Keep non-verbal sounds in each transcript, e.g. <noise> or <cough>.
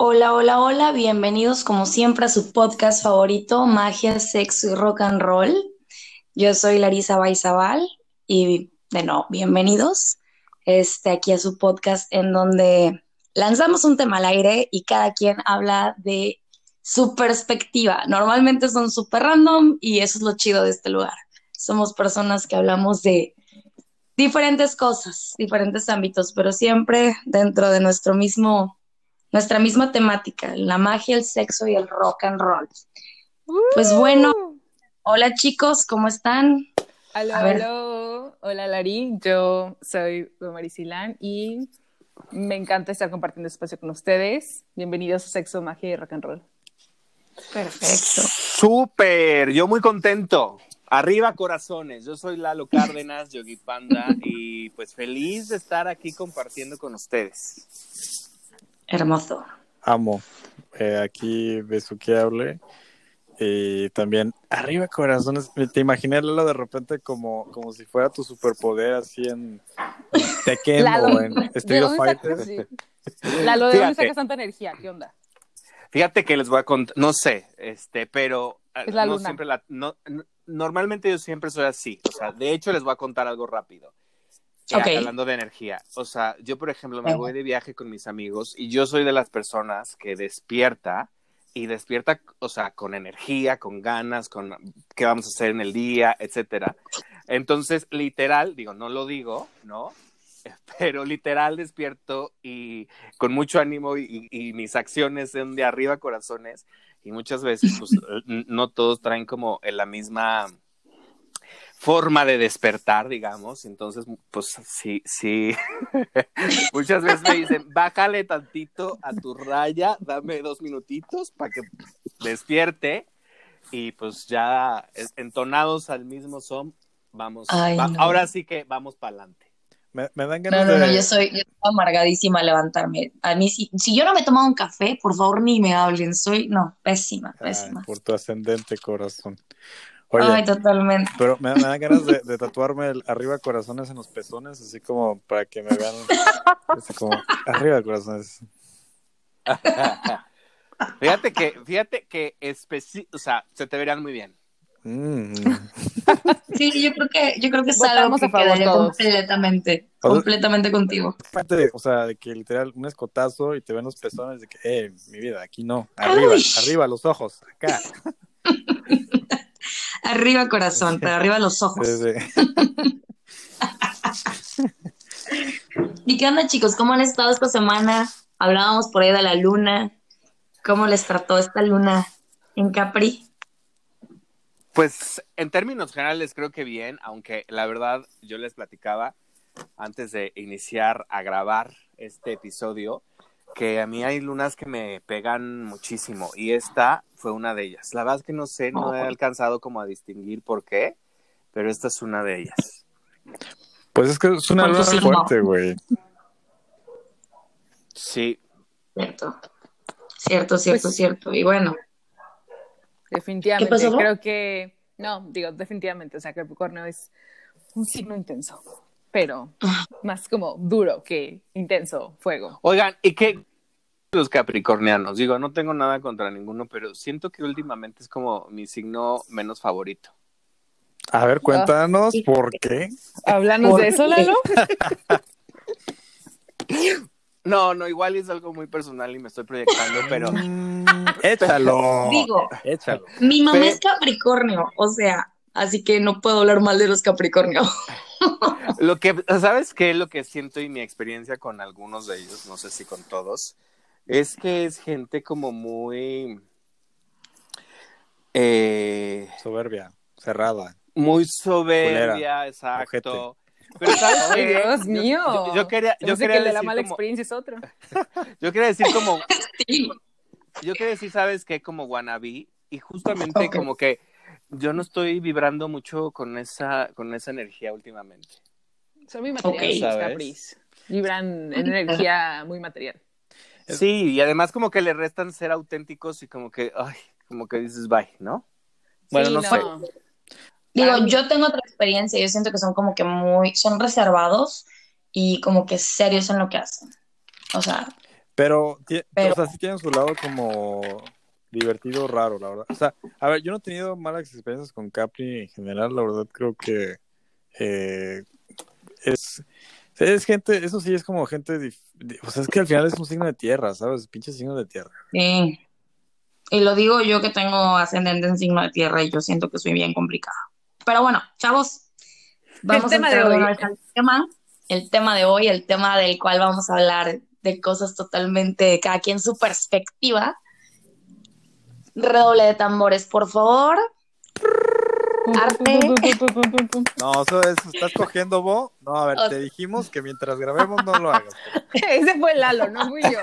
Hola, hola, hola, bienvenidos como siempre a su podcast favorito, Magia, Sexo y Rock and Roll. Yo soy Larisa Baizabal y de nuevo, bienvenidos este, aquí a su podcast en donde lanzamos un tema al aire y cada quien habla de su perspectiva. Normalmente son súper random y eso es lo chido de este lugar. Somos personas que hablamos de diferentes cosas, diferentes ámbitos, pero siempre dentro de nuestro mismo nuestra misma temática, la magia, el sexo y el rock and roll. Pues bueno, hola chicos, ¿cómo están? Hola, hola Lari, yo soy Marisilán y me encanta estar compartiendo espacio con ustedes. Bienvenidos a Sexo, Magia y Rock and Roll. Perfecto. Súper, yo muy contento. Arriba corazones, yo soy Lalo Cárdenas, Yogi Panda, y pues feliz de estar aquí compartiendo con ustedes. Hermoso. Amo. Eh, aquí besuqueable. Y también, arriba corazones, te imaginé Lalo de repente como, como si fuera tu superpoder así en, Tekken o en Street Fighter. Sí. Lalo, ¿de dónde sacas tanta energía? ¿Qué onda? Fíjate que les voy a contar, no sé, este, pero Es la no luna. siempre la, no, normalmente yo siempre soy así. O sea, de hecho les voy a contar algo rápido. Hablando de energía. O sea, yo por ejemplo me voy de viaje con mis amigos y yo soy de las personas que despierta y despierta, o sea, con energía, con ganas, con qué vamos a hacer en el día, etcétera. Entonces, literal, digo, no lo digo, ¿no? <laughs> Pero literal despierto y con mucho ánimo y, y mis acciones son de arriba corazones y muchas veces pues <laughs> no todos traen como en la misma forma de despertar, digamos, entonces pues sí, sí, <laughs> muchas veces me dicen, bájale tantito a tu raya, dame dos minutitos para que despierte y pues ya entonados al mismo son, vamos, Ay, va- no. ahora sí que vamos para adelante. Me, me dan No, ganas no, de... no, yo soy, yo soy amargadísima a levantarme. A mí, si, si yo no me he tomado un café, por favor ni me hablen. Soy, no, pésima, Ay, pésima. por tu ascendente corazón. Oye, Ay, totalmente. pero me, me dan ganas de, <laughs> de tatuarme el arriba corazones en los pezones, así como para que me vean, así como arriba corazones. <laughs> Fíjate que, fíjate que especi- o sea, se te verían muy bien. Mm. <laughs> Sí, yo creo que, yo creo que es algo que quedaría todos. completamente, O sea- completamente contigo. Aparte, O sea, de que literal un escotazo y te ven los pezones de que, eh, mi vida, aquí no, arriba, Ay. arriba los ojos, acá. Arriba corazón, pero arriba los ojos. Sí, sí. <laughs> ¿Y qué onda, chicos? ¿Cómo han estado esta semana? Hablábamos por ahí de la luna. ¿Cómo les trató esta luna en Capri? Pues en términos generales creo que bien, aunque la verdad yo les platicaba antes de iniciar a grabar este episodio que a mí hay lunas que me pegan muchísimo y esta fue una de ellas. La verdad es que no sé, no he Oh. alcanzado como a distinguir por qué, pero esta es una de ellas. Pues es que es una ¿Con tu luna fuerte, güey. Sí, Cierto. Cierto, cierto, Pues- cierto. Y bueno, Definitivamente. ¿Qué pasó, Flo? Creo que. No, digo, definitivamente. O sea, Capricornio es un signo intenso, pero Ah. más como duro que intenso, fuego. Oigan, ¿y qué los capricornianos? Digo, no tengo nada contra ninguno, pero siento que últimamente es como mi signo menos favorito. A ver, cuéntanos Ah. por qué. Hablamos ¿Por de eso? Lalo. <laughs> No, no, igual es algo muy personal y me estoy proyectando, pero Mm, <laughs> échalo. digo, Échalo. mi mamá Fe- es Capricornio, o sea, así que no puedo hablar mal de los Capricornio. <laughs> lo que, ¿sabes qué? Lo que siento y mi experiencia con algunos de ellos, no sé si con todos, es que es gente como muy, eh, Soberbia, cerrada. muy soberbia, Culera, exacto. Pero ¿sabes Ay, qué? Dios Yo- mío. Yo, yo quería, Yo yo sé quería que el de la decir mala como- experiencia es otro. <laughs> yo quería decir como, <laughs> Sí. yo quería decir, ¿sabes qué? Como wannabe y justamente como que yo no estoy vibrando mucho con esa, con esa energía últimamente. Son muy materiales Ok. los ¿Sabes? Capris. Vibran en energía muy material. Sí, y además como que le restan ser auténticos y como que, ay, como que dices bye, ¿no? Bueno, Sí, no sé. Digo, yo tengo otra experiencia, yo siento que son como que muy, son reservados y como que serios en lo que hacen. O sea, Pero, Pero- o sea, sí tienen su lado como divertido, raro, la verdad. O sea, a ver, yo no he tenido malas experiencias con Capri en general, la verdad creo que eh, es, es gente, eso sí es como gente, dif- o sea, es que al final es un signo de tierra, ¿sabes? Pinche signo de tierra. Sí. Y lo digo yo que tengo ascendente en signo de tierra y yo siento que soy bien complicada. Pero bueno, chavos, vamos tema a de hoy. al tema. El tema de hoy, el tema del cual vamos a hablar de cosas totalmente, cada quien su perspectiva. Redoble de tambores, por favor. Arte. No, eso es, ¿estás cogiendo, Bo? No, a ver, O- te dijimos que mientras grabemos no lo hagas. <laughs> Ese fue Lalo, no fui yo.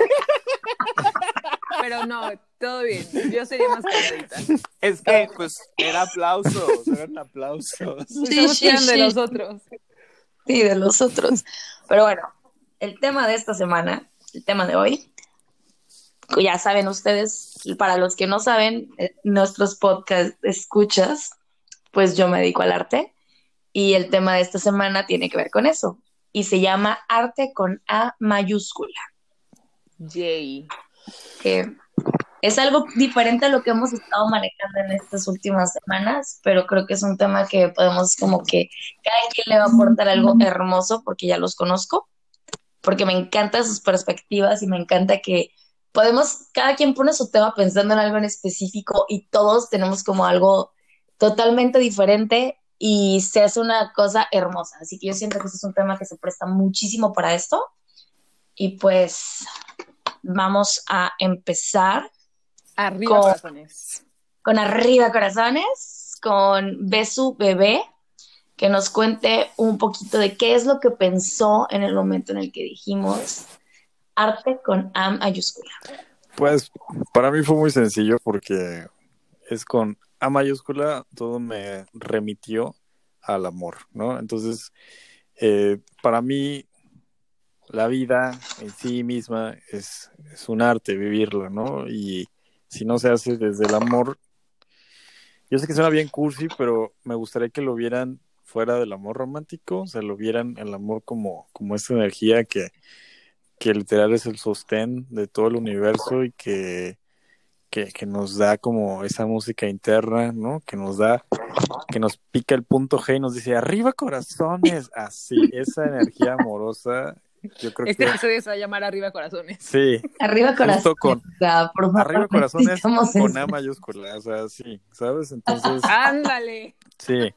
Pero no, todo bien. Yo sería más calladita. Es que, pues, era aplausos, eran aplausos. Sí, tirando de sí. los otros. Sí, de los otros. Pero bueno, el tema de esta semana, el tema de hoy, ya saben ustedes, y para los que no saben, eh, nuestros podcast escuchas, pues yo me dedico al arte y el tema de esta semana tiene que ver con eso y se llama arte con A mayúscula, Jay. que es algo diferente a lo que hemos estado manejando en estas últimas semanas, pero creo que es un tema que podemos como que cada quien le va a aportar algo hermoso porque ya los conozco, porque me encantan sus perspectivas y me encanta que podemos, cada quien pone su tema pensando en algo en específico y todos tenemos como algo totalmente diferente y se hace una cosa hermosa. Así que yo siento que este es un tema que se presta muchísimo para esto. Y pues vamos a empezar Arriba Con- corazones. con Arriba Corazones, con Besu Bebé, que nos cuente un poquito de qué es lo que pensó en el momento en el que dijimos arte con A mayúscula. Pues para mí fue muy sencillo porque es con A mayúscula, todo me remitió al amor, ¿no? Entonces, eh, para mí, la vida en sí misma es, un arte, vivirla, ¿no? Y si no se hace desde el amor, yo sé que suena bien cursi, pero me gustaría que lo vieran fuera del amor romántico, o sea, lo vieran el amor como, como esta energía que, que literal es el sostén de todo el universo y que, que, que nos da como esa música interna, ¿no? Que nos da, que nos pica el punto G y nos dice, arriba corazones, así, esa energía amorosa, yo creo Este que... episodio se va a llamar Arriba Corazones. Sí, Arriba Corazones. Con- o sea, por favor, arriba corazones con. A mayúscula, o sea, sí, ¿sabes? Entonces, Ándale. sí,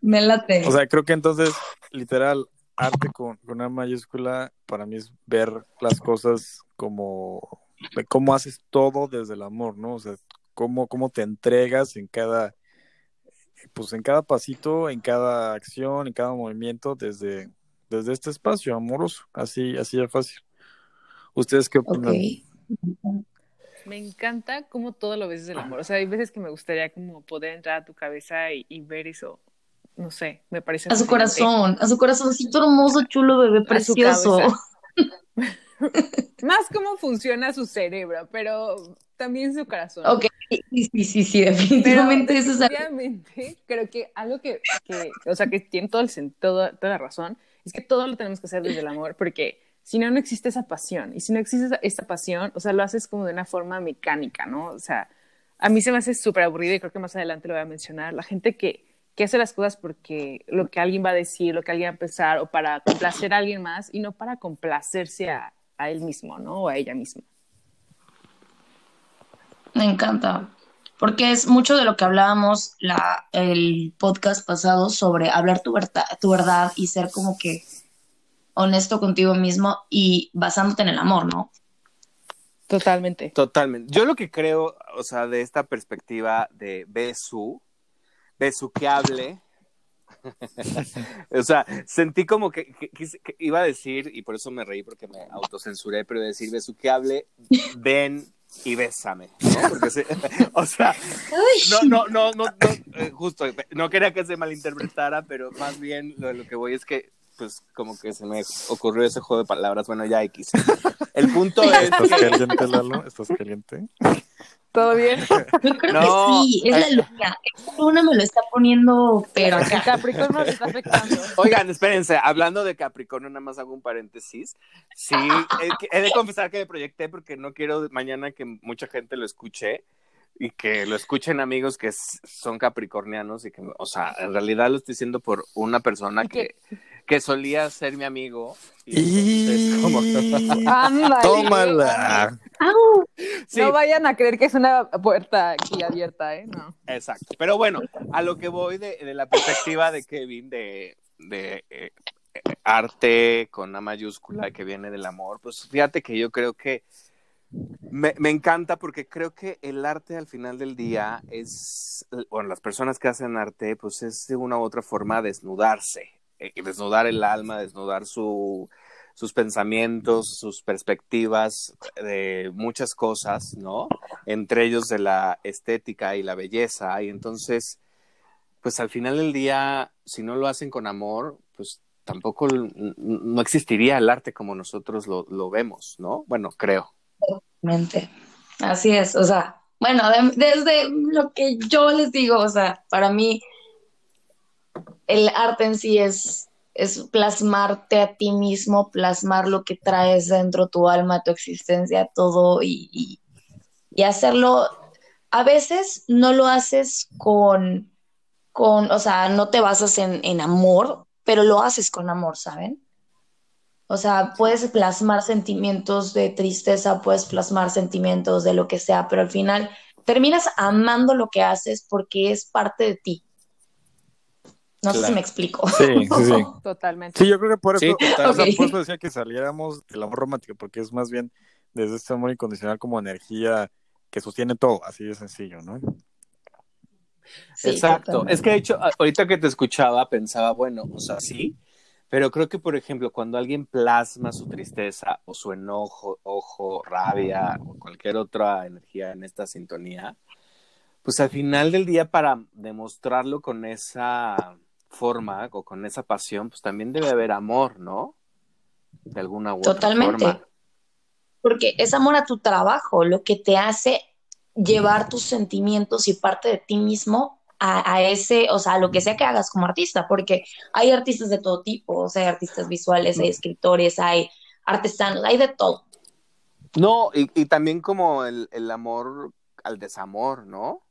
Me late. o sea, creo que entonces, literal, arte con, con A mayúscula, para mí es ver las cosas como, de cómo haces todo desde el amor, ¿no? O sea, cómo, cómo te entregas en cada, pues en cada pasito, en cada acción, en cada movimiento, desde, desde este espacio amoroso, así, así de fácil. ¿Ustedes qué opinan? Me encanta cómo todo lo ves desde el amor. O sea, hay veces que me gustaría como poder entrar a tu cabeza y, y ver eso. No sé, me parece A su corazón, a su corazoncito hermoso, chulo, bebé, A su precioso. <laughs> <laughs> Más cómo funciona su cerebro, pero también su corazón. Ok, sí, sí, sí, sí, definitivamente eso es algo- definitivamente, creo que algo que, que, o sea, que tiene todo el todo- toda la razón, es que todo lo tenemos que hacer desde el amor, porque si no, no existe esa pasión. Y si no existe esa, esa pasión, o sea, lo haces como de una forma mecánica, ¿no? O sea, a mí se me hace súper aburrido y creo que más adelante lo voy a mencionar. La gente que, que hace las cosas porque lo que alguien va a decir, lo que alguien va a pensar, o para complacer a alguien más, y no para complacerse a, a él mismo, ¿no? O a ella misma. Me encanta, porque es mucho de lo que hablábamos la, el podcast pasado sobre hablar tu verdad, tu verdad y ser como que honesto contigo mismo y basándote en el amor, ¿no? Totalmente. Totalmente. Yo lo que creo, o sea, de esta perspectiva de Besu, besuqueable, <laughs> o sea, sentí como que, que- que iba a decir, y por eso me reí porque me autocensuré, pero decir besuqueable, ven y bésame, ¿no? Porque se- <laughs> o sea, no, no, no, no, no, eh, justo, no quería que se malinterpretara, pero más bien lo, lo que voy es que, pues, como que se me ocurrió ese juego de palabras, bueno, ya X. El punto <laughs> es ¿Estás caliente, Lalo? ¿Estás caliente? ¿Todo bien? <laughs> Yo creo No, que sí, es la eh. luna. Esta luna me lo está poniendo, pero El acá. <laughs> Capricornio le está afectando. Oigan, espérense, hablando de Capricornio, nada más hago un paréntesis. Sí, he, he de confesar que me proyecté porque no quiero mañana que mucha gente lo escuche y que lo escuchen amigos que son capricornianos y que, o sea, en realidad lo estoy diciendo por una persona ¿Y que, que solía ser mi amigo. Y Y... entonces, como- Ándale. ¡Tómala! No vayan a creer que es una puerta aquí abierta, ¿eh? No. Exacto. Pero bueno, a lo que voy de, de la perspectiva de Kevin de, de eh, arte con A mayúscula que viene del amor, pues fíjate que yo creo que me, me encanta porque creo que el arte al final del día es, bueno, las personas que hacen arte, pues es de una u otra forma desnudarse, desnudar el alma, desnudar su, sus pensamientos, sus perspectivas de muchas cosas, ¿no? Entre ellos de la estética y la belleza. Y entonces, pues al final del día, si no lo hacen con amor, pues tampoco no existiría el arte como nosotros lo, lo vemos, ¿no? Bueno, creo. Mente. Así es, o sea, bueno, de- desde lo que yo les digo, o sea, para mí el arte en sí es, es plasmarte a ti mismo, plasmar lo que traes dentro tu alma, tu existencia, todo y, y, hacerlo. A veces no lo haces con, con, o sea, no te basas en, en amor, pero lo haces con amor, ¿saben? O sea, puedes plasmar sentimientos de tristeza, puedes plasmar sentimientos de lo que sea, pero al final terminas amando lo que haces porque es parte de ti. No sé si Claro. me explico. Sí, sí, <laughs> sí. Totalmente. Sí, yo creo que por eso, Sí, total. o sea, Ok. por eso decía que saliéramos del amor romántico, porque es más bien desde este amor incondicional como energía que sostiene todo, así de sencillo, ¿no? Sí, Exacto. totalmente. Es que de hecho, ahorita que te escuchaba, pensaba, bueno, o sea, sí, pero creo que, por ejemplo, cuando alguien plasma su tristeza o su enojo, ojo, rabia o cualquier otra energía en esta sintonía, pues al final del día, para demostrarlo con esa forma o con esa pasión, pues también debe haber amor, ¿no? De alguna u otra Totalmente. forma. Porque es amor a tu trabajo, lo que te hace llevar tus sentimientos y parte de ti mismo a, a ese, o sea, a lo que sea que hagas como artista, porque hay artistas de todo tipo, o sea, hay artistas visuales, hay escritores, hay artesanos, hay de todo. No, y, y también como el, el amor al desamor, ¿no?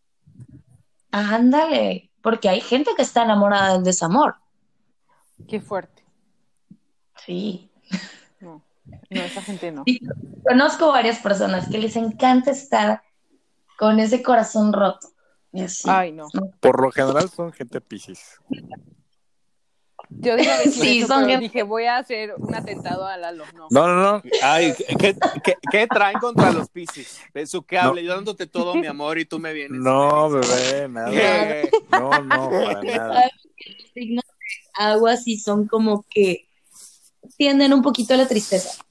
Ándale, porque hay gente que está enamorada del desamor. Qué fuerte. Sí. No, no, esa gente no. Sí, Conozco varias personas que les encanta estar con ese corazón roto. Así. Ay, no. Por lo general son gente piscis. Yo decir <laughs> Sí, eso, son dije, voy a hacer un atentado a Lalo. No. No, no, no. Ay, ¿qué, qué, qué traen contra los piscis? Eso que No. hable, yo dándote todo mi amor y tú me vienes. No, bebé, nada. Eh, No, no, para nada. Los signos de agua sí son como que tienden un poquito a la tristeza.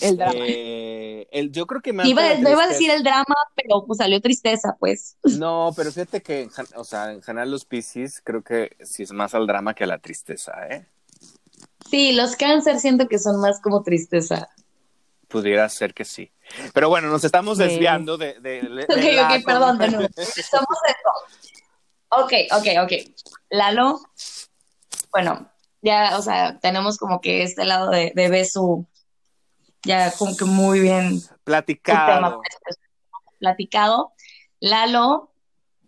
El drama. eh, el, yo creo que me Iba, no iba a decir el drama, pero pues salió tristeza, pues. <laughs> No, pero fíjate que, o sea, en general los piscis creo que sí es más al drama que a la tristeza, ¿eh? Sí, los cáncer siento que son más como tristeza. Pudiera ser que sí. Pero bueno, nos estamos desviando de, de, de- <laughs> de Ok, la- ok, perdón, de nuevo. <laughs> Somos eso. Ok, ok, ok. Lalo, bueno, ya, o sea, tenemos como que este lado de, de Besu, ya como que muy bien Platicado. pues, platicado. Lalo,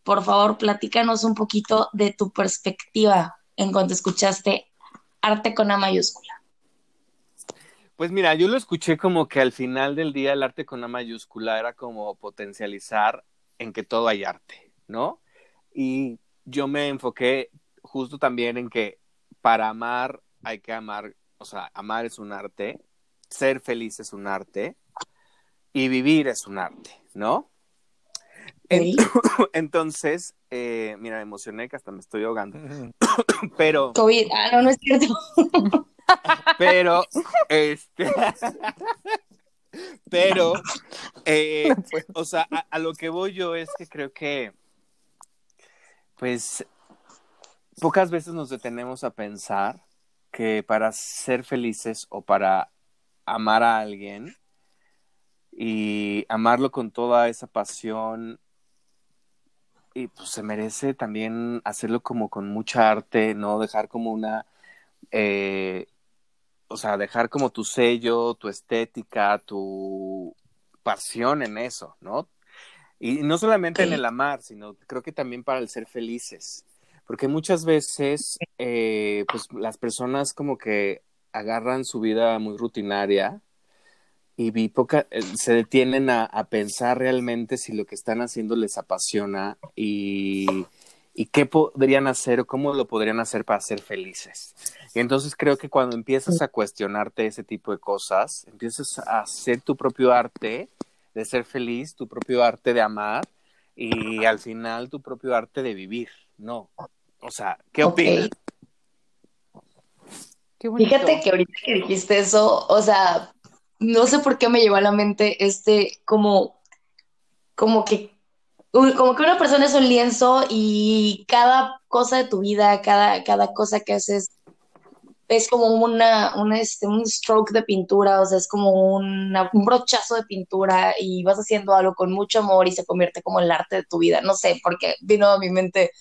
por favor, platícanos un poquito de tu perspectiva en cuanto escuchaste arte con A mayúscula. Pues mira, yo lo escuché como que al final del día el arte con A mayúscula era como potencializar en que todo hay arte, ¿no? Y yo me enfoqué justo también en que para amar hay que amar, o sea, amar es un arte, ser feliz es un arte y vivir es un arte, ¿no? En- <coughs> Entonces, eh, mira, me emocioné que hasta me estoy ahogando, <coughs> pero... COVID, ah, no, no es cierto. <laughs> Pero, este. <laughs> Pero, eh, o sea, a, a lo que voy yo es que creo que, pues, pocas veces nos detenemos a pensar que para ser felices o para amar a alguien, y amarlo con toda esa pasión y pues se merece también hacerlo como con mucha arte, ¿no? Dejar como una, eh, o sea, dejar como tu sello, tu estética, tu pasión en eso, ¿no? Y no solamente en el amar, sino creo que también para el ser felices. Porque muchas veces, eh, pues las personas como que agarran su vida muy rutinaria y vi poca, eh, se detienen a, a, pensar realmente si lo que están haciendo les apasiona y, y, qué podrían hacer o cómo lo podrían hacer para ser felices. Y entonces creo que cuando empiezas a cuestionarte ese tipo de cosas, empiezas a hacer tu propio arte de ser feliz, tu propio arte de amar y al final tu propio arte de vivir, ¿no? O sea, ¿qué opinas? Fíjate que ahorita que dijiste eso, o sea, no sé por qué me llevó a la mente este como, como que, como que una persona es un lienzo y cada cosa de tu vida, cada, cada cosa que haces es como una, una este, un stroke de pintura, o sea, es como una, un brochazo de pintura y vas haciendo algo con mucho amor y se convierte como el arte de tu vida. No sé, porque vino a mi mente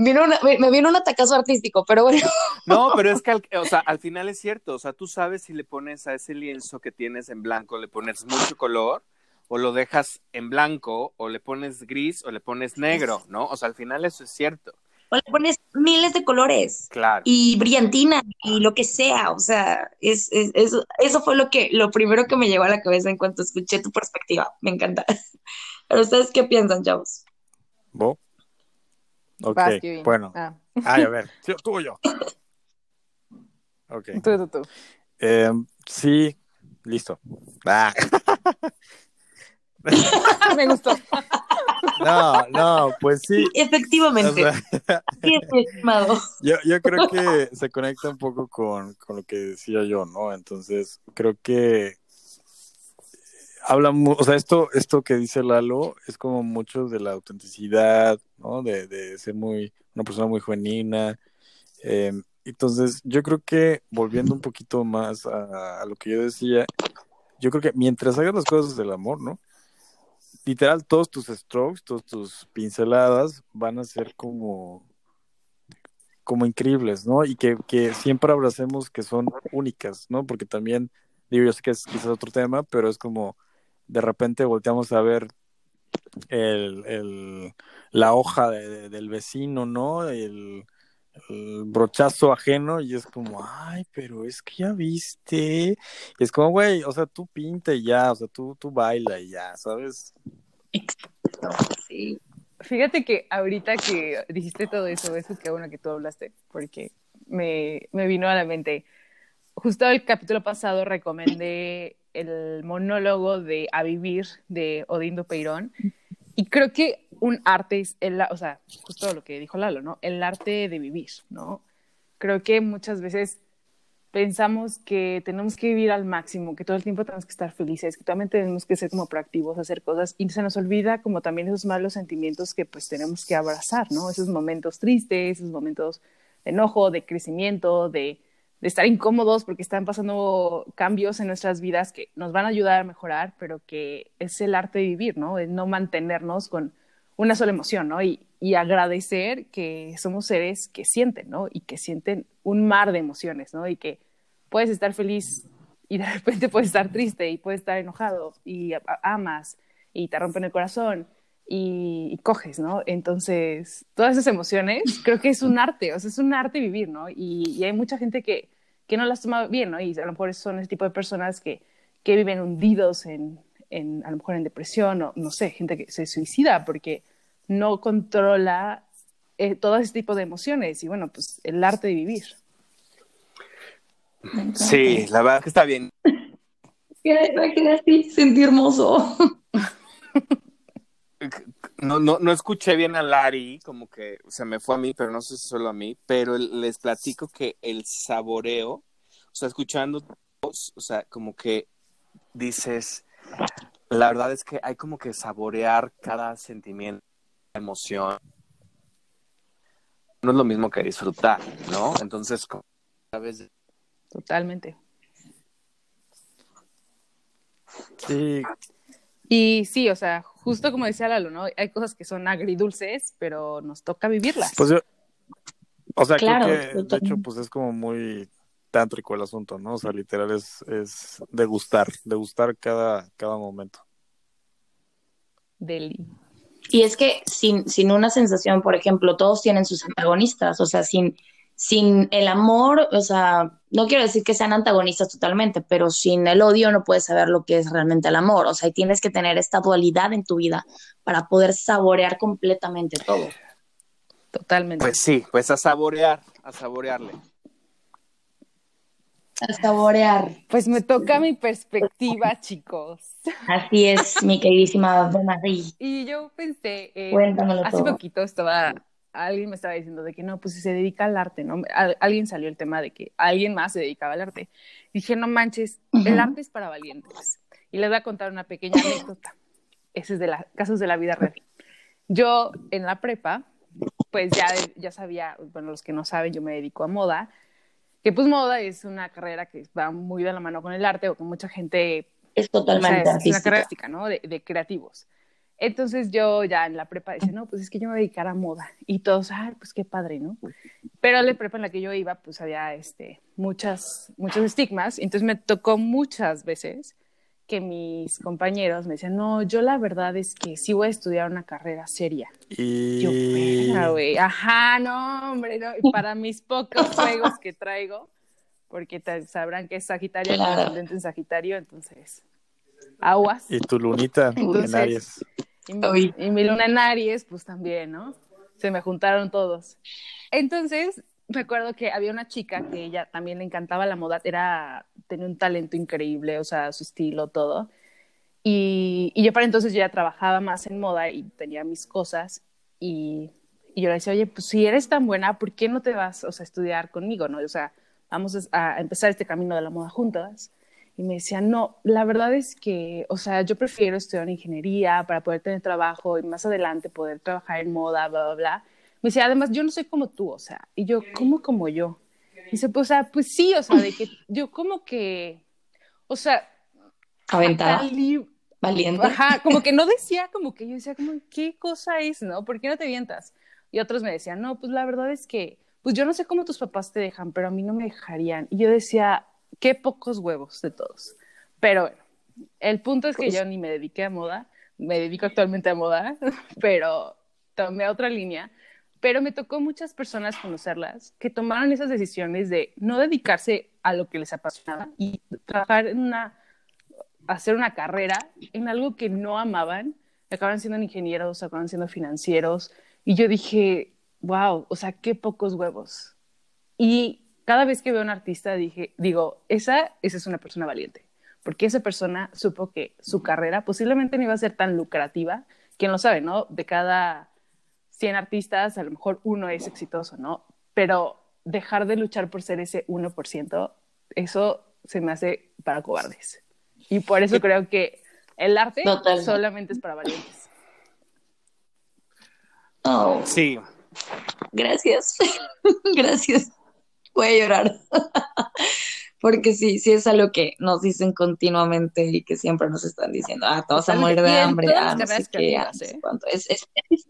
Vino una, me vino un atacazo artístico, pero bueno. No, pero es que al, o sea, al final es cierto, o sea, tú sabes si le pones a ese lienzo que tienes en blanco, le pones mucho color, o lo dejas en blanco, o le pones gris, o le pones negro, ¿no? O sea, al final eso es cierto. O le pones miles de colores. Claro. Y brillantina, y lo que sea, o sea, es, es, eso, eso fue lo que, lo primero que me llegó a la cabeza en cuanto escuché tu perspectiva. Me encanta. <laughs> Pero ustedes qué piensan, chavos? ¿Vos? Ok, bueno. Ah. Ay, a ver, <laughs> tú o yo. Ok. Tú, tú, tú. Eh, sí, listo. Ah. <laughs> Me gustó. No, no, pues sí. Efectivamente. O sea, <laughs> sí, estimado. Yo, yo creo que se conecta un poco con, con lo que decía yo, ¿no? Entonces, creo que habla, o sea, esto, esto que dice Lalo es como mucho de la autenticidad, ¿no? De, de ser muy, una persona muy genuina. Eh, entonces, yo creo que volviendo un poquito más a, a, lo que yo decía, yo creo que mientras hagas las cosas del amor, ¿no? Literal, todos tus strokes, todas tus pinceladas van a ser como, como increíbles, ¿no? Y que, que siempre abracemos que son únicas, ¿no? Porque también, digo, yo sé que es quizás otro tema, pero es como de repente volteamos a ver el, el, la hoja de, de, del vecino, ¿no? El, brochazo ajeno y es como, ay, pero es que ya viste. Y es como, güey, o sea, tú pinta y ya, o sea, tú, tú baila y ya, ¿sabes? Exacto, sí. Fíjate que ahorita que dijiste todo eso, eso es que bueno que tú hablaste, porque me, me vino a la mente. Justo el capítulo pasado recomendé el monólogo de A Vivir de Odindo Peirón. Y creo que un arte es, el, o sea, justo lo que dijo Lalo, ¿no? El arte de vivir, ¿no? Creo que muchas veces pensamos que tenemos que vivir al máximo, que todo el tiempo tenemos que estar felices, que también tenemos que ser como proactivos, hacer cosas, y se nos olvida como también esos malos sentimientos que pues tenemos que abrazar, ¿no? Esos momentos tristes, esos momentos de enojo, de crecimiento, de de estar incómodos porque están pasando cambios en nuestras vidas que nos van a ayudar a mejorar, pero que es el arte de vivir, ¿no? Es no mantenernos con una sola emoción, ¿no? Y, y agradecer que somos seres que sienten, ¿no? Y que sienten un mar de emociones, ¿no? Y que puedes estar feliz y de <laughs> repente puedes estar triste y puedes estar enojado y amas y te rompen el corazón y, y, coges, ¿no? Entonces, todas esas emociones, creo que es un arte, o sea, es un arte vivir, ¿no? Y, y hay mucha gente que, que no las toma bien, ¿no? Y a lo mejor son ese tipo de personas que, que viven hundidos en, en, a lo mejor en depresión, o no sé, gente que se suicida porque no controla eh, todo ese tipo de emociones y bueno, pues el arte de vivir. Sí, la verdad que está bien. <laughs> Gracias, sentí hermoso. <laughs> No, no, no escuché bien a Lari, como que se me fue a mí, pero no sé si solo a mí, pero les platico que el saboreo, o sea, escuchando, o sea, como que dices, la verdad es que hay como que saborear cada sentimiento, emoción. No es lo mismo que disfrutar, ¿no? Entonces, ¿sabes? Totalmente. Sí, Y sí, o sea, justo como decía Lalo, ¿no? Hay cosas que son agridulces, pero nos toca vivirlas. Pues yo, o sea, Claro, creo que de hecho pues es como muy tántrico el asunto, ¿no? O sea, literal es, es degustar, degustar cada, cada momento. Deli. Y es que sin, sin una sensación, por ejemplo, todos tienen sus antagonistas, o sea, sin, sin el amor, o sea, no quiero decir que sean antagonistas totalmente, pero sin el odio no puedes saber lo que es realmente el amor, o sea, y tienes que tener esta dualidad en tu vida para poder saborear completamente todo. Totalmente. Pues sí, pues a saborear, a saborearle. A saborear. Pues me toca mi perspectiva, chicos. Así es, mi queridísima Donadí. Y yo pensé, eh, Cuéntamelo hace todo. poquito estaba, alguien me estaba diciendo de que no, pues si se dedica al arte, ¿no? Al- alguien salió el tema de que alguien más se dedicaba al arte. Dije, no manches, el Ujú. arte es para valientes. Y les voy a contar una pequeña anécdota. Ese es de la, casos de la vida real. Yo en la prepa, pues ya, ya sabía, bueno, los que no saben, yo me dedico a moda, que pues moda es una carrera que va muy de la mano con el arte o con mucha gente Es o sea, totalmente es una artística. carrera artística, ¿no? De, de creativos. Entonces yo ya en la prepa decía, no, pues es que yo me voy a dedicar a moda. Y todos, ay, pues qué padre, ¿no? Pero en la prepa en la que yo iba, pues había este, muchas, muchos estigmas. Entonces me tocó muchas veces que mis compañeros me decían, no, yo la verdad es que sí voy a estudiar una carrera seria. Y Yo, "Verga, güey, ajá, no, hombre, no. Y para mis pocos <laughs> juegos que traigo, porque sabrán que es Sagitario, Claro. ascendente en Sagitario, entonces, aguas. y tu lunita Entonces- en Aries. Y mi, Uy. y mi luna en Aries, pues también, ¿no? Se me juntaron todos. Entonces, me acuerdo que había una chica que ella también le encantaba la moda, era, tenía un talento increíble, o sea, su estilo, todo. Y, y yo para entonces yo ya trabajaba más en moda y tenía mis cosas y, y yo le decía, oye, pues si eres tan buena, ¿por qué no te vas o sea, a estudiar conmigo, no? O sea, vamos a a empezar este camino de la moda juntas. Y me decía, no, la verdad es que, o sea, yo prefiero estudiar ingeniería para poder tener trabajo y más adelante poder trabajar en moda, bla, bla, bla. Me decía, además, yo no soy como tú, o sea, y yo, ¿cómo como yo? Y dice, pues, o sea, pues sí, o sea, de que yo como que, o sea, Aventada, valiente. Ajá, como que no decía, como que yo decía, como, ¿qué cosa es, no? ¿Por qué no te vientas? Y otros me decían, no, pues la verdad es que, pues yo no sé cómo tus papás te dejan, pero a mí no me dejarían. Y yo decía, qué pocos huevos de todos. Pero bueno, el punto es que Pues- yo ni me dediqué a moda, me dedico actualmente a moda, <laughs> pero tomé otra línea. Pero me tocó muchas personas conocerlas que tomaron esas decisiones de no dedicarse a lo que les apasionaba y trabajar en una hacer una carrera en algo que no amaban, acaban siendo ingenieros, acaban siendo financieros, y yo dije, wow, o sea, qué pocos huevos. Y cada vez que veo a un artista dije, digo, esa, esa es una persona valiente, porque esa persona supo que su carrera posiblemente no iba a ser tan lucrativa, quién lo sabe, ¿no? De cada 100 artistas, a lo mejor uno es exitoso, ¿no? Pero dejar de luchar por ser ese 1%, eso se me hace para cobardes. Y por eso creo que el arte Totalmente. solamente es para valientes. Oh, Sí, gracias. <laughs> gracias. Voy a llorar. <laughs> Porque sí, sí es algo que nos dicen continuamente y que siempre nos están diciendo, ah, te vas a morir de hambre, ah, no sé qué, ah, no sé ¿eh? cuánto. Es, es, es.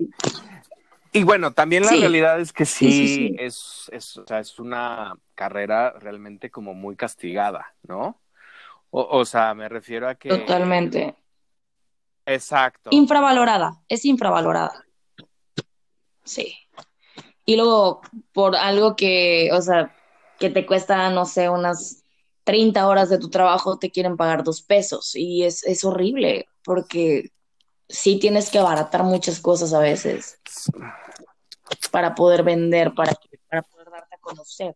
Y bueno, también la Sí. realidad es que sí, Sí, sí, sí. Es, es, o sea, es una carrera realmente como muy castigada, ¿no? O, o sea, me refiero a que... Totalmente. Exacto. Infravalorada, es infravalorada. Sí. Y luego, por algo que, o sea, que te cuesta, no sé, unas 30 horas de tu trabajo, te quieren pagar dos pesos. Y es, es horrible, porque sí tienes que abaratar muchas cosas a veces para poder vender, para, para poder darte a conocer.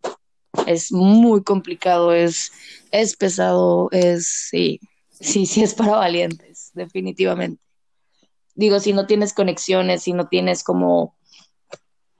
Es muy complicado, es, es pesado, es, sí, sí, sí es para valientes, definitivamente. Digo, si no tienes conexiones, si no tienes como,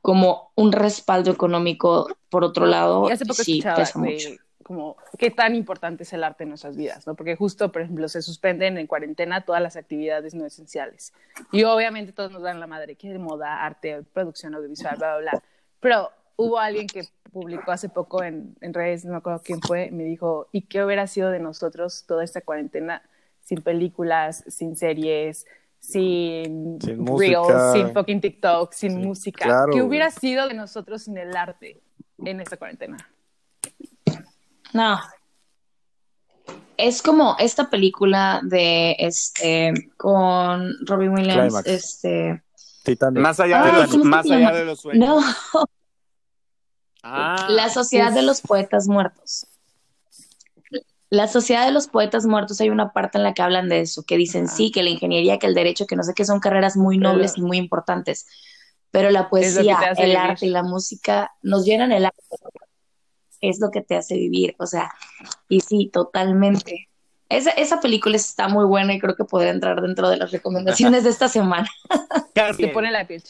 como un respaldo económico por otro lado, Y hace poco sí, pesa de mucho. como qué tan importante es el arte en nuestras vidas, ¿no? Porque justo, por ejemplo, se suspenden en cuarentena todas las actividades no esenciales. Y obviamente todos nos dan la madre, que de moda, arte, producción audiovisual, bla, bla, bla. Pero hubo alguien que publicó hace poco en, en redes, no me acuerdo quién fue, me dijo, ¿y qué hubiera sido de nosotros toda esta cuarentena sin películas, sin series, sin, Sin reels, sin fucking TikTok, sin Sí, música. claro, ¿Qué hubiera sido de nosotros sin el arte en esta cuarentena? No. Es como esta película de este con Robin Williams, Climax. este Titanic. Más allá, de, de los sueños. no, Ah, La Sociedad de los Poetas Muertos. La Sociedad de los Poetas Muertos hay una parte en la que hablan de eso, que dicen sí, que la ingeniería, que el derecho, que no sé qué son carreras muy Pero- nobles y muy importantes, pero la poesía, el vivir. arte y la música nos llenan el arte. Es lo que te hace vivir, o sea, y sí, totalmente. Esa, esa película está muy buena y creo que podría entrar dentro de las recomendaciones de esta semana. <laughs> Te pone la piel.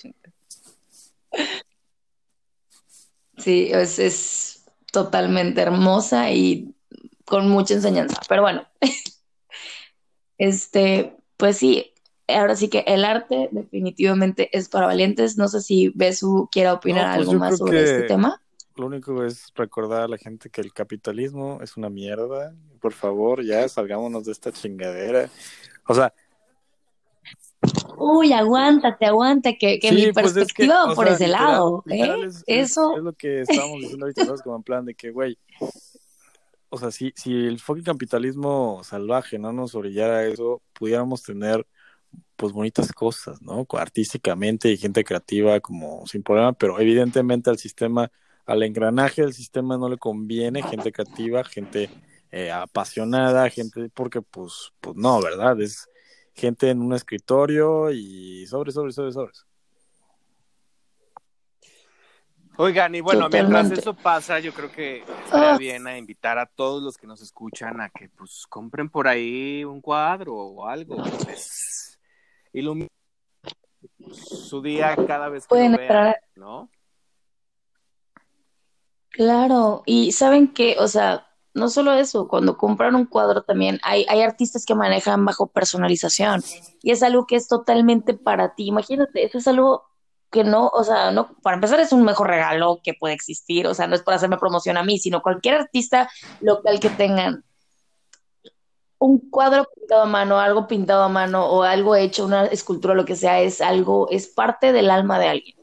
Sí, es, es totalmente hermosa y con mucha enseñanza. Pero bueno, <laughs> este, pues sí, ahora sí que el arte definitivamente es para valientes. No sé si Besu quiera opinar No, pues algo más sobre este tema. Lo único es recordar a la gente que el capitalismo es una mierda. Por favor, ya salgámonos de esta chingadera. O sea, Uy, aguántate, aguanta, que, que sí, mi pues es que, perspectiva va o por sea, ese literal- lado, ¿eh? literal es, es- Eso, es lo que estábamos diciendo ahorita, ¿sabes? Como en plan de que, güey, o sea, si, si el fucking capitalismo salvaje no nos orillara a eso, pudiéramos tener pues bonitas cosas, ¿no? Artísticamente y gente creativa como sin problema, pero evidentemente al sistema, al engranaje del sistema no le conviene gente creativa, gente eh, apasionada, gente, porque pues, pues no, ¿verdad? Es gente en un escritorio y sobre, sobre, sobre, sobres. Oigan, y bueno, mientras eso pasa, yo creo que estaría Ah. bien a invitar a todos los que nos escuchan a que pues compren por ahí un cuadro o algo. Pues, ilumine su día cada vez que Pueden lo vean, entrar ¿no? Claro, y saben que, o sea, no solo eso, cuando compran un cuadro también hay, hay artistas que manejan bajo personalización y es algo que es totalmente para ti. Imagínate, eso es algo que no, o sea, no, para empezar es un mejor regalo que puede existir, o sea, no es para hacerme promoción a mí, sino cualquier artista local que tengan un cuadro pintado a mano, algo pintado a mano o algo hecho, una escultura, lo que sea, es algo, es parte del alma de alguien.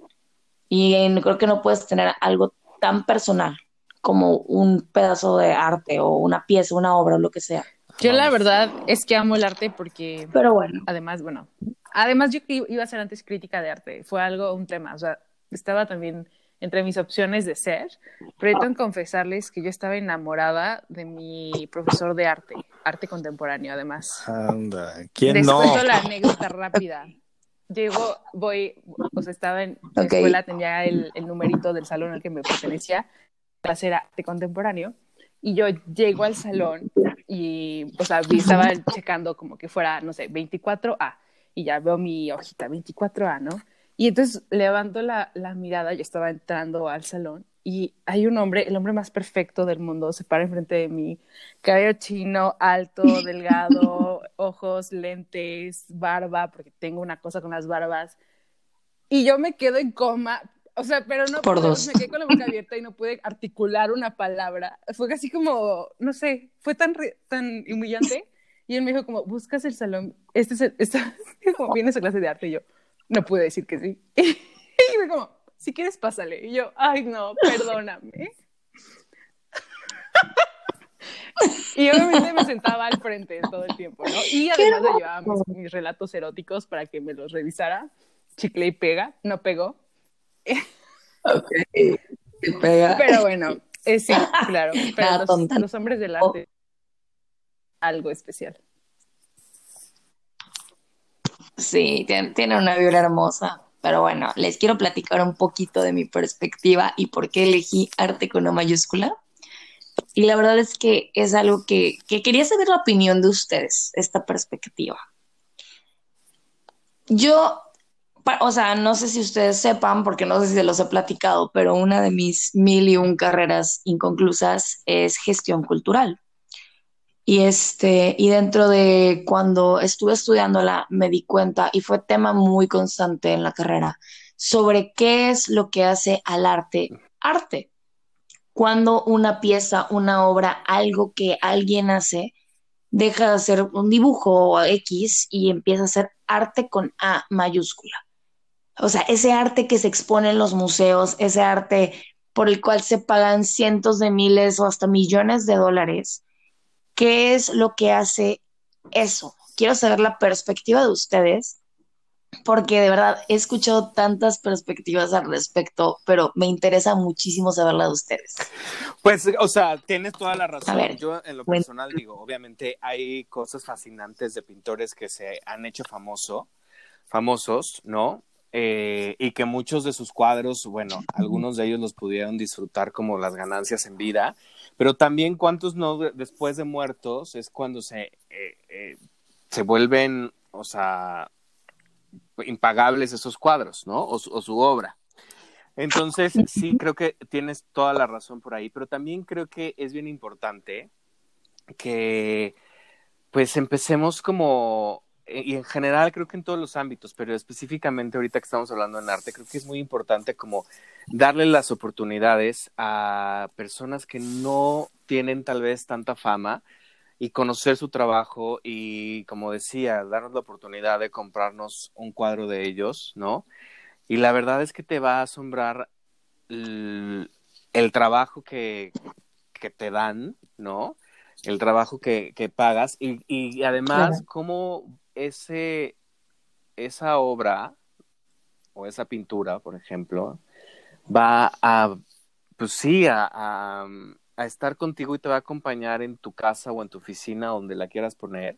Y en- creo que no puedes tener algo tan personal como un pedazo de arte o una pieza, una obra o lo que sea. Yo la verdad es que amo el arte porque Pero bueno, además, bueno, además yo iba a ser antes crítica de arte, fue algo, un tema, o sea, estaba también entre mis opciones de ser, pero yo tengo que confesarles que yo estaba enamorada de mi profesor de arte, arte contemporáneo además. Anda, ¿quién Les no? cuento la anécdota rápida. Llego, voy, o sea, estaba en la Ok. escuela, tenía el, el numerito del salón al que me pertenecía, la clase era arte contemporáneo, y yo llego al salón y, o sea, estaba checando como que fuera, no sé, 24A, y ya veo mi hojita, 24A, ¿no? Y entonces levanto la, la mirada, yo estaba entrando al salón, y hay un hombre, el hombre más perfecto del mundo, se para enfrente de mí, cabello chino, alto, <laughs> delgado, ojos, lentes, barba, porque tengo una cosa con las barbas. Y yo me quedo en coma, o sea, pero no Por pude, dos. me quedé con la boca abierta y no pude articular una palabra. Fue así como, no sé, fue tan, tan humillante. Y él me dijo como, buscas el salón, este es el, <laughs> esta- como, vienes a clase de arte. Y yo, no pude decir que sí. <laughs> Y fue como, si quieres, pásale. Y yo, ay, no, perdóname. Y obviamente me sentaba al frente todo el tiempo, ¿no? Y además le llevaba mis, mis relatos eróticos para que me los revisara. Chicle y pega, no pegó. Pero bueno, eh, sí, claro. Pero los, los hombres del arte, algo especial. sí, tiene, una vibra hermosa. Pero bueno, les quiero platicar un poquito de mi perspectiva y por qué elegí arte con una mayúscula. Y la verdad es que es algo que, que quería saber la opinión de ustedes, esta perspectiva. Yo, o sea, no sé si ustedes sepan, porque no sé si se los he platicado, pero una de mis mil y un carreras inconclusas es gestión cultural. Y este, y dentro de cuando estuve estudiándola, me di cuenta, y fue tema muy constante en la carrera, sobre qué es lo que hace al arte arte. Cuando una pieza, una obra, algo que alguien hace, deja de hacer un dibujo X y empieza a hacer arte con A mayúscula. O sea, ese arte que se expone en los museos, ese arte por el cual se pagan cientos de miles o hasta millones de dólares. ¿Qué es lo que hace eso? Quiero saber la perspectiva de ustedes, porque de verdad he escuchado tantas perspectivas al respecto, pero me interesa muchísimo saber la de ustedes. Pues, o sea, tienes toda la razón. A ver, Yo, en lo bueno. personal, digo, obviamente hay cosas fascinantes de pintores que se han hecho famoso, famosos, ¿no? Eh, y que muchos de sus cuadros, bueno, algunos de ellos los pudieron disfrutar como las ganancias en vida, pero también cuántos no de- después de muertos es cuando se, eh, eh, se vuelven, o sea, impagables esos cuadros, ¿no? O su, o su obra. Entonces, sí, creo que tienes toda la razón por ahí, pero también creo que es bien importante que pues empecemos como, y en general creo que en todos los ámbitos, pero específicamente ahorita que estamos hablando en arte, creo que es muy importante como darle las oportunidades a personas que no tienen tal vez tanta fama y conocer su trabajo y, como decía, darnos la oportunidad de comprarnos un cuadro de ellos, ¿no? Y la verdad es que te va a asombrar el, el trabajo que, que te dan, ¿no? El trabajo que, que pagas y, y además Claro. cómo ese, esa obra o esa pintura, por ejemplo, va a, pues sí, a, a, a estar contigo y te va a acompañar en tu casa o en tu oficina, donde la quieras poner.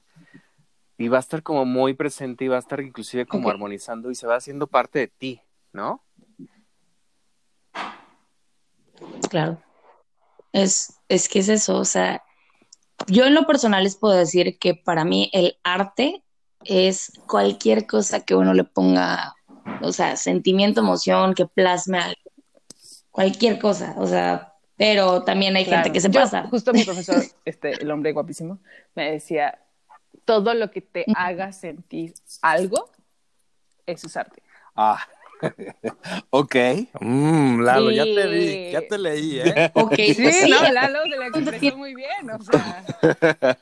Y va a estar como muy presente y va a estar inclusive como armonizando y se va haciendo parte de ti, ¿no? Claro. Es, es que es eso, o sea, yo en lo personal les puedo decir que para mí el arte es cualquier cosa que uno le ponga, o sea, sentimiento, emoción, que plasme algo. Cualquier cosa, o sea, pero también hay Claro. gente que se Yo, pasa. Justo mi profesor, <laughs> este, el hombre guapísimo, me decía, todo lo que te haga sentir algo, es arte. Ah, <laughs> ok. Mm, Lalo, ya te vi, ya te leí, ¿eh? Ok, Sí, pues sí, no, Lalo se la expresó muy bien, o sea. <laughs>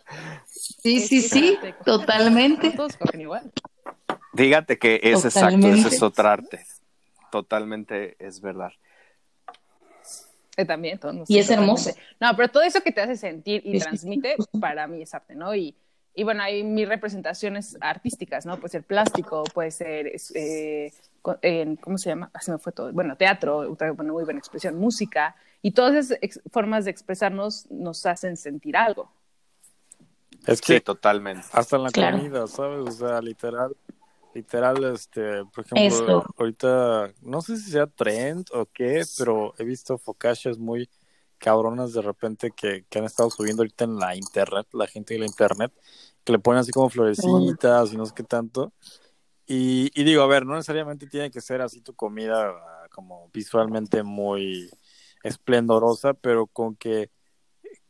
sí, sí, sí, <laughs> totalmente. <laughs> Todos cogen igual. Fíjate que es exacto, ese es otro arte. Totalmente es verdad. Eh, también, todos nos- Y es totalmente. hermoso. No, pero todo eso que te hace sentir y transmite, <laughs> para mí es arte, ¿no? Y, y bueno, hay mis representaciones artísticas, ¿no? Puede ser plástico, puede ser, eh, en- ¿cómo se llama? Ah, se me fue todo. Bueno, teatro, otra bueno, muy buena expresión, música, y todas esas formas de expresarnos nos hacen sentir algo. Es Sí, que totalmente. hasta en la Claro. comida, ¿sabes? O sea, literal, literal, este, por ejemplo, Eso. ahorita, no sé si sea trend o qué, pero he visto focachas muy cabronas de repente que, que han estado subiendo ahorita en la internet, la gente de la internet, que le ponen así como florecitas y no sé qué tanto. Y, y digo, a ver, no necesariamente tiene que ser así tu comida ah, como visualmente muy esplendorosa, pero con que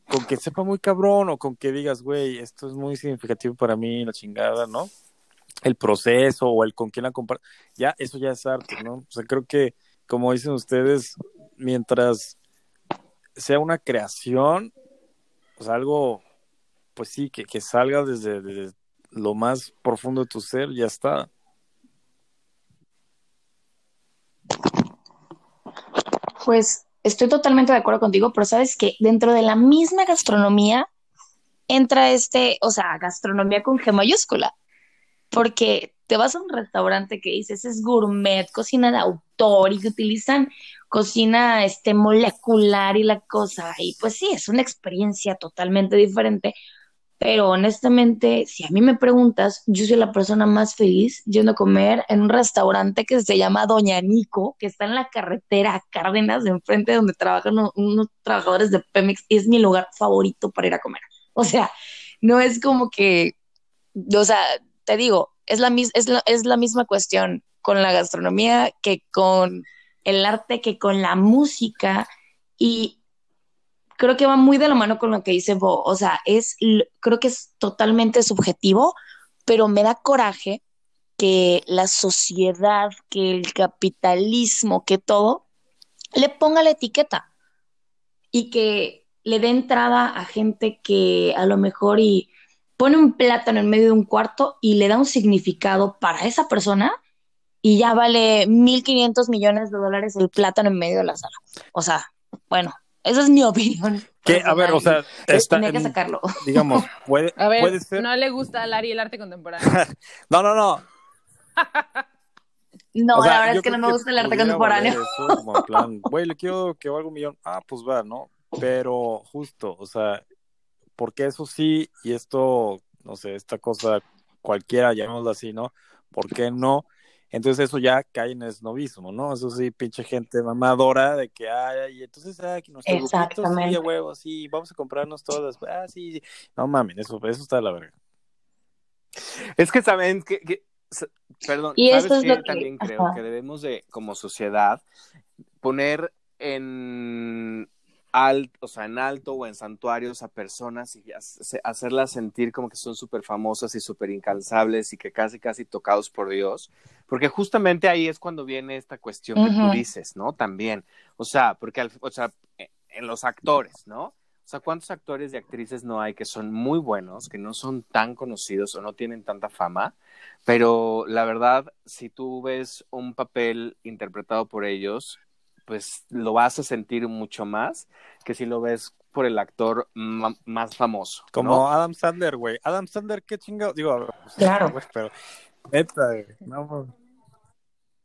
con que sepa muy cabrón o con que digas, güey, esto es muy significativo para mí, la chingada, ¿no? El proceso o el con quién la compara, ya, eso ya es arte, ¿no? O sea, creo que, como dicen ustedes, mientras sea una creación, o sea, algo, pues sí, que, que salga desde, desde lo más profundo de tu ser, ya está. Pues estoy totalmente de acuerdo contigo, pero sabes que dentro de la misma gastronomía entra este, o sea, gastronomía con G mayúscula, porque te vas a un restaurante que dices es gourmet, cocina de autor y que utilizan cocina este molecular y la cosa, y pues sí, es una experiencia totalmente diferente, pero honestamente, si a mí me preguntas, yo soy la persona más feliz yendo a comer en un restaurante que se llama Doña Nico, que está en la carretera Cárdenas, de enfrente donde trabajan unos, trabajadores de Pemex, y es mi lugar favorito para ir a comer. O sea, no es como que, o sea, te digo, es la, es la, es la misma cuestión con la gastronomía que con el arte, que con la música, y creo que va muy de la mano con lo que dice Bo. O sea, es, creo que es totalmente subjetivo, pero me da coraje que la sociedad, que el capitalismo, que todo, le ponga la etiqueta y que le dé entrada a gente que a lo mejor y pone un plátano en medio de un cuarto y le da un significado para esa persona y ya vale 1.500 millones de dólares el plátano en medio de la sala. O sea, bueno, esa es mi opinión. <laughs> Que, a ver, o sea, está, tenía que sacarlo. <laughs> digamos, puede, A ver, puede ser. no le gusta a Lari el arte contemporáneo. <laughs> No, no, no. No, O sea, la verdad yo es que no me gusta el arte contemporáneo. eso, como en plan, güey, le quiero que valga un millón. Ah, pues va, ¿no? Pero justo, o sea, porque eso sí, y esto, no sé, esta cosa cualquiera, llamémoslo así, ¿no? ¿Por qué no? Entonces eso ya cae en esnovismo, ¿no? Eso sí, pinche gente mamadora de que, ay, y entonces, ah, que nuestro grupito, sí, Exactamente. a huevo, sí, vamos a comprarnos todas, ah, sí, sí. No mames, eso, eso está de la verga. Es que saben que, perdón, Y ¿sabes es lo que- También creo ajá. que debemos de, como sociedad, poner en alto, o sea, en alto o en santuarios a personas y hace- hacerlas sentir como que son súper famosas y súper incansables y que casi, casi tocados por Dios, porque justamente ahí es cuando viene esta cuestión que tú dices, ¿no? También, o sea, porque, al- o sea, en los actores, ¿no? O sea, ¿cuántos actores y actrices no hay que son muy buenos, que no son tan conocidos o no tienen tanta fama? Pero la verdad, si tú ves un papel interpretado por ellos, pues lo vas a sentir mucho más que si lo ves por el actor más famoso. ¿no? Como Adam Sandler, güey. Adam Sandler, qué chingado. Digo, pues, Claro. güey, pero neta, güey. No, mames.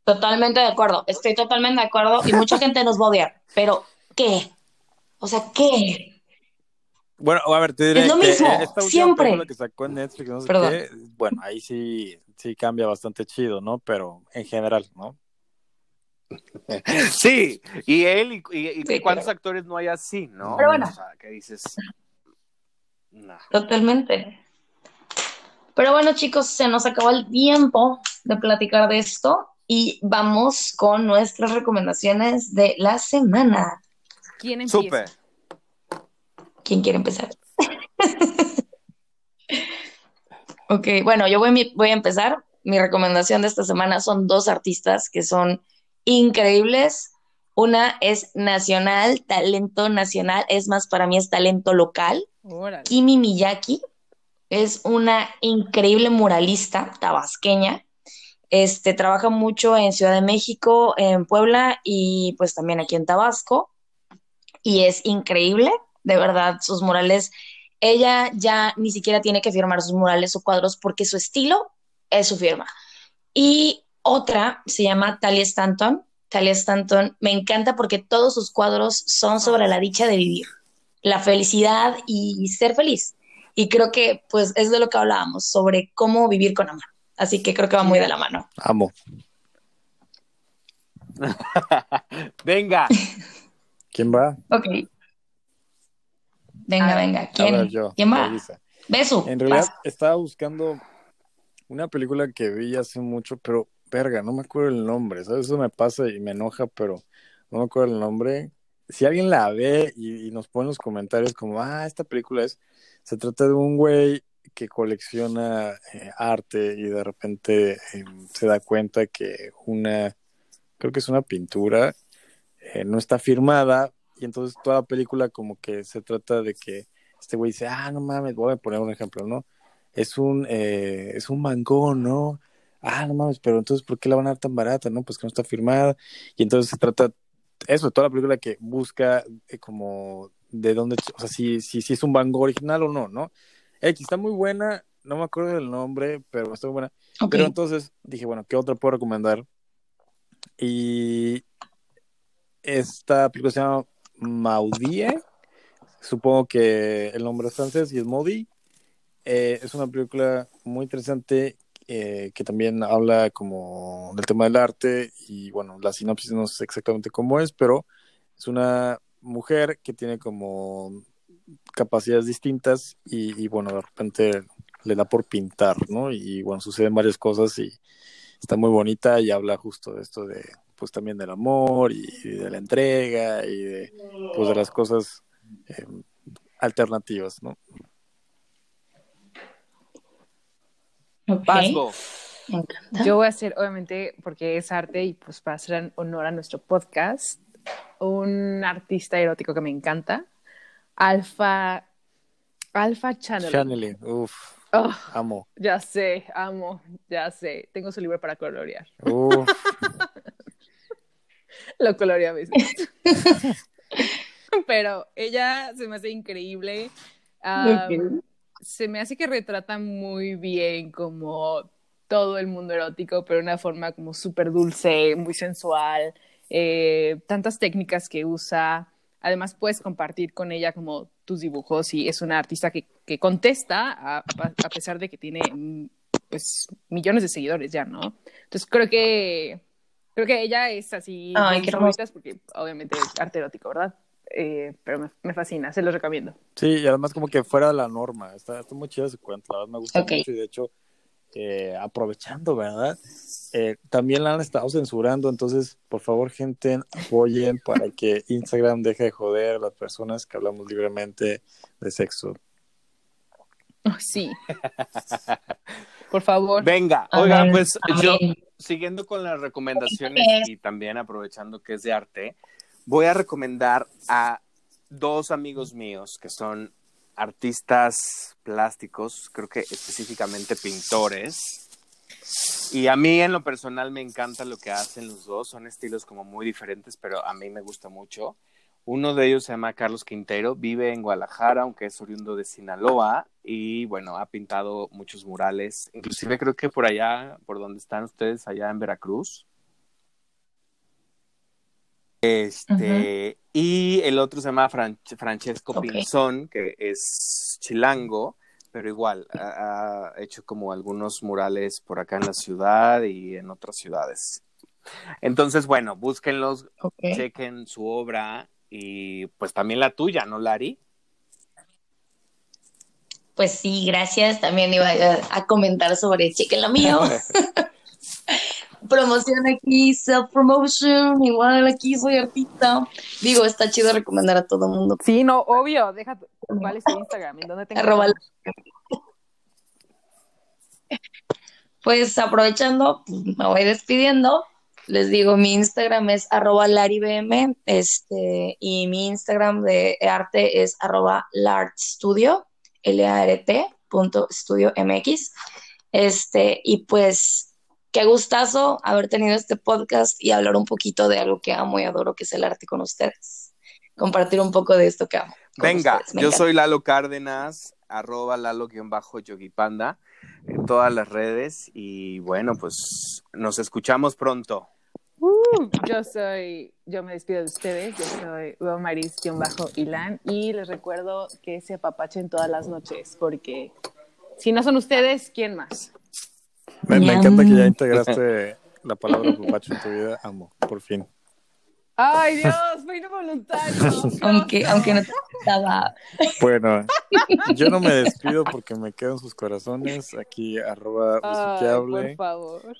Totalmente de acuerdo, estoy totalmente de acuerdo y mucha gente nos va a odiar, pero ¿qué? O sea, ¿qué? Bueno, a ver, te diré Es lo que mismo, eh, esta última siempre. que sacó en Netflix, no sé Perdón. qué, bueno, ahí sí, sí cambia bastante chido, ¿no? Pero en general, ¿no? <laughs> Sí, y él y, y- y Sí, cuántos claro. actores no hay así, ¿no? Pero bueno. O sea, que dices... Totalmente. Pero bueno, chicos, se nos acabó el tiempo de platicar de esto y vamos con nuestras recomendaciones de la semana. ¿Quién empieza? Súper. ¿Quién quiere empezar? <laughs> Ok, bueno, yo voy a empezar. Mi recomendación de esta semana son dos artistas que son increíbles. Una es nacional, talento nacional, es más, para mí es talento local. Órale. Kimi Miyaki es una increíble muralista tabasqueña. Este, trabaja mucho en Ciudad de México, en Puebla y pues también aquí en Tabasco. Y es increíble, de verdad, sus murales. Ella ya ni siquiera tiene que firmar sus murales o cuadros porque su estilo es su firma. Y otra se llama Talia Stanton. Talia Stanton me encanta porque todos sus cuadros son sobre la dicha de vivir, la felicidad y ser feliz. Y creo que pues es de lo que hablábamos, sobre cómo vivir con amor. Así que creo que va muy de la mano. Amo. <laughs> Venga. ¿Quién va? Ok. Venga, Ah, venga. ¿Quién, yo, ¿quién va? Besu. En realidad vas. estaba buscando una película que vi hace mucho, pero verga, no me acuerdo el nombre, ¿sabes? Eso me pasa y me enoja, pero no me acuerdo el nombre. Si alguien la ve y, nos pone en los comentarios como, ah, esta película es, se trata de un güey que colecciona eh, arte y de repente eh, se da cuenta que una, creo que es una pintura, eh, no está firmada y entonces toda la película como que se trata de que este güey dice, ah, no mames, voy a poner un ejemplo, ¿no? Es un, eh, es un mangón, ¿no? Ah, no mames, pero entonces, ¿por qué la van a dar tan barata, no? Pues que no está firmada. Y entonces se trata, eso, toda la película que busca eh, como de dónde, o sea, si, si, si es un Van Gogh original o no, ¿no? X, está muy buena, no me acuerdo del nombre, pero está muy buena. Pero entonces dije, bueno, ¿qué otra puedo recomendar? Y esta película se llama Maudie. Supongo que el nombre es francés y es Maudie. Eh, es una película muy interesante eh, que también habla como del tema del arte y bueno, la sinopsis no sé exactamente cómo es, pero es una mujer que tiene como capacidades distintas y, bueno, de repente le da por pintar, ¿no? Y bueno, suceden varias cosas y está muy bonita y habla justo de esto de, pues también del amor y, y de la entrega y de, pues de las cosas eh, alternativas, ¿no? Ok. Pasbo. Me encanta. Yo voy a hacer, obviamente, porque es arte y pues para hacer honor a nuestro podcast, un artista erótico que me encanta, Alfa, Alfa Channeling. Channeling, uff. Oh, Amo. ya sé, amo, ya sé. Tengo su libro para colorear. Uf, <laughs> Lo colorea a veces. <laughs> Pero ella se me hace increíble. Ah, Ok. Se me hace que retrata muy bien como todo el mundo erótico, pero de una forma como súper dulce, muy sensual, eh, tantas técnicas que usa. Además, puedes compartir con ella como tus dibujos y es una artista que, que contesta a, a pesar de que tiene mm, pues millones de seguidores ya, ¿no? Entonces creo que creo que ella es así Ay, qué porque obviamente es arte erótico, ¿verdad? Eh, pero me, me fascina, se los recomiendo. Sí, y además como que fuera de la norma. Está, está muy chido su cuento, la verdad me gusta Ok. mucho y de hecho, eh, aprovechando, ¿verdad? Eh, también la han estado censurando, entonces, por favor, gente, apoyen para que Instagram deje de joder a las personas que hablamos libremente de sexo. Oh, sí. Por favor. Venga, oiga, Amén, pues yo, siguiendo con las recomendaciones y también aprovechando que es de arte, voy a recomendar a dos amigos míos que son artistas plásticos, creo que específicamente pintores. Y a mí en lo personal me encanta lo que hacen los dos, son estilos como muy diferentes, pero a mí me gusta mucho. Uno de ellos se llama Carlos Quintero, vive en Guadalajara, aunque es oriundo de Sinaloa, y bueno, ha pintado muchos murales, inclusive creo que por allá, por donde están ustedes, allá en Veracruz. Este, y el otro se llama Fran- Francesco. Pinzón, que es chilango, pero igual ha, ha hecho como algunos murales por acá en la ciudad y en otras ciudades. Entonces, bueno, búsquenlos, chequen su obra y pues también la tuya, ¿no, Lari? Pues sí, gracias. También iba a, a comentar sobre chequen lo mío. <laughs> Promoción aquí, self-promotion, igual aquí soy artista. Digo, está chido recomendar a todo mundo. Sí, no, obvio. Deja tu- cuál es tu Instagram, en dónde te? <laughs> Pues aprovechando, pues, me voy despidiendo. Les digo, mi Instagram es arroba laribm, este, y mi Instagram de arte es arroba lartstudio, L-A-R-T, punto estudio MX. Este, y pues, qué gustazo haber tenido este podcast y hablar un poquito de algo que amo y adoro, que es el arte con ustedes. Compartir un poco de esto que amo. Venga, yo encanta. soy Lalo Cárdenas, arroba Lalo-Yogipanda en todas las redes y bueno, pues nos escuchamos pronto. Uh, yo soy, yo me despido de ustedes, yo soy Maris-Ilan y les recuerdo que se apapachen todas las noches porque si no son ustedes, ¿quién más? Me, encanta que ya integraste la palabra papacho en tu vida. Amo, por fin. Ay Dios, fue involuntario. <laughs> Aunque, aunque no te gustaba. Bueno, <laughs> yo no me despido porque me quedo en sus corazones. Aquí, arroba Ay, por favor.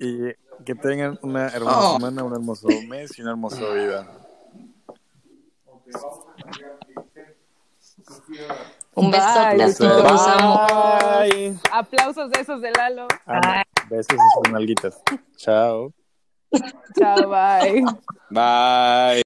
Y que tengan una hermosa Oh. semana, un hermoso mes y una hermosa vida. Un besote Bye. a todos, los amo. Bye. Aplausos de esos de Lalo. Amo. Besos en sus nalguitas. Chao. Chao, bye. Bye.